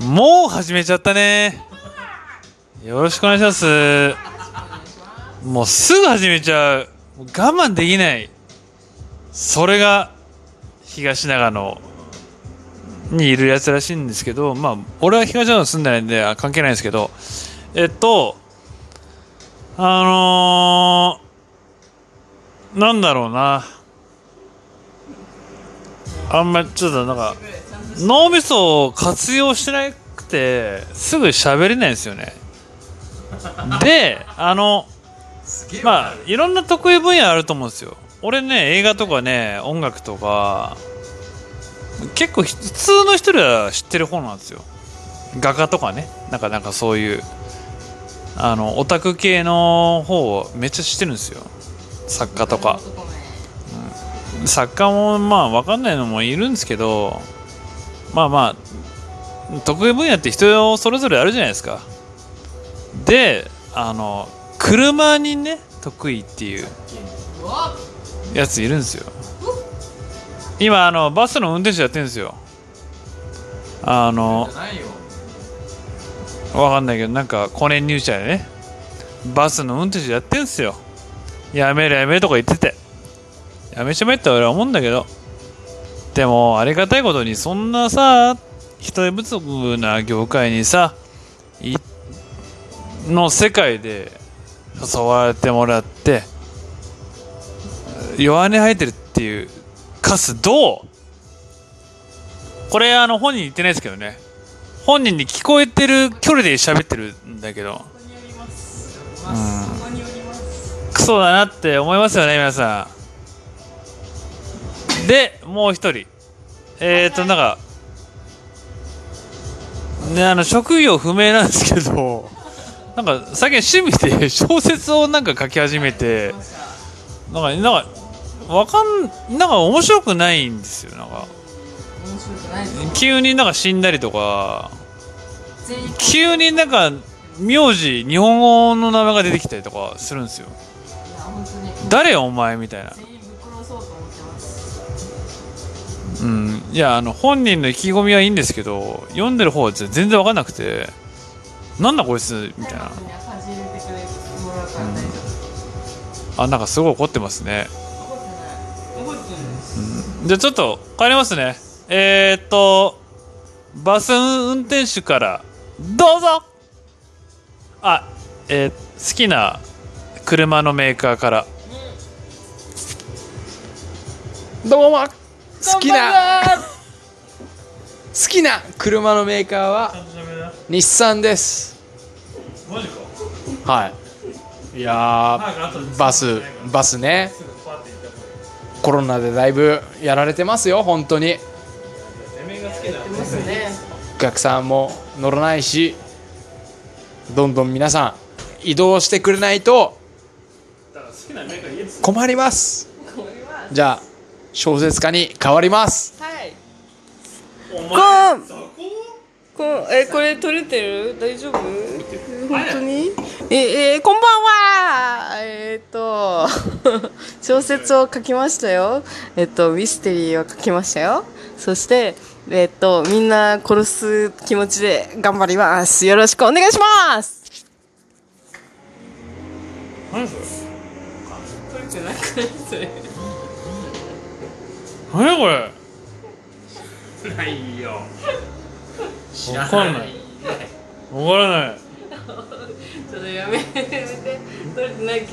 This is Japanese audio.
もう始めちゃったね。よろしくお願いします。もうすぐ始めちゃう。我慢できない。それが東長野にいるやつらしいんですけどまあ俺は東長野住んでないんで関係ないんですけど。えっとあのー、なんだろうな。あんまちょっとなんか脳みそを活用してなくてすぐ喋れないんですよね。であのまあいろんな得意分野あると思うんですよ。俺ね映画とかね音楽とか結構普通の人は知ってる方なんですよ。画家とかね。なんかなんかそういうあのオタク系の方をめっちゃ知ってるんですよ。作家とか、うん、作家もまあ分かんないのもいるんですけどまあまあ得意分野って人それぞれあるじゃないですか。であの車にね得意っていうやついるんですよ。今あのバスの運転手やってるんですよ。あのわかんないけどなんかコネ入社でねバスの運転手やってんすよ。やめるやめるとか言ってて。やめちまえって俺は思うんだけど。でもありがたいことにそんなさ人手不足な業界にさいの世界で誘われてもらって弱音吐いてるっていうカスどう？これあの本人言ってないですけどね。本人に聞こえてる距離で喋ってるんだけど。うん。クソだなって思いますよね皆さんでもう一人。えっ、ー、となんかねあの職業不明なんですけど なんか最近趣味で小説をなんか書き始めてなんかなんかわかんなんか面白くないんですよなんか。急になんか死んだりとか。急になんか名字日本語の名前が出てきたりとかするんですよ。誰お前みたいなうん。いやあの本人の意気込みはいいんですけど読んでる方は全然分かんなくてなんだこいつみたいな、うん、あなんかすごい怒ってますね、うん、じゃあちょっと帰りますね。えー、っとバス運転手からどうぞ。あえー、好きな車のメーカーから。どうも好きな好きな車のメーカーは日産です。マジか。はい。いやバスバスね。コロナでだいぶやられてますよ本当に。お客さんも乗らないしどんどん皆さん移動してくれないと困ります。じゃあ小説家に変わります。はい。こん。えこれ撮れてる？大丈夫？本当に？ええー、こんばんは。えっ、ー、と小説を書きましたよ。えっ、ー、とミステリーを書きましたよ。そしてえっと、みんな殺す気持ちで頑張ります。よろしくお願いします。何それ何これ？ないよ。わかんない。わからない。ちょっとやめてやめて。撮れてない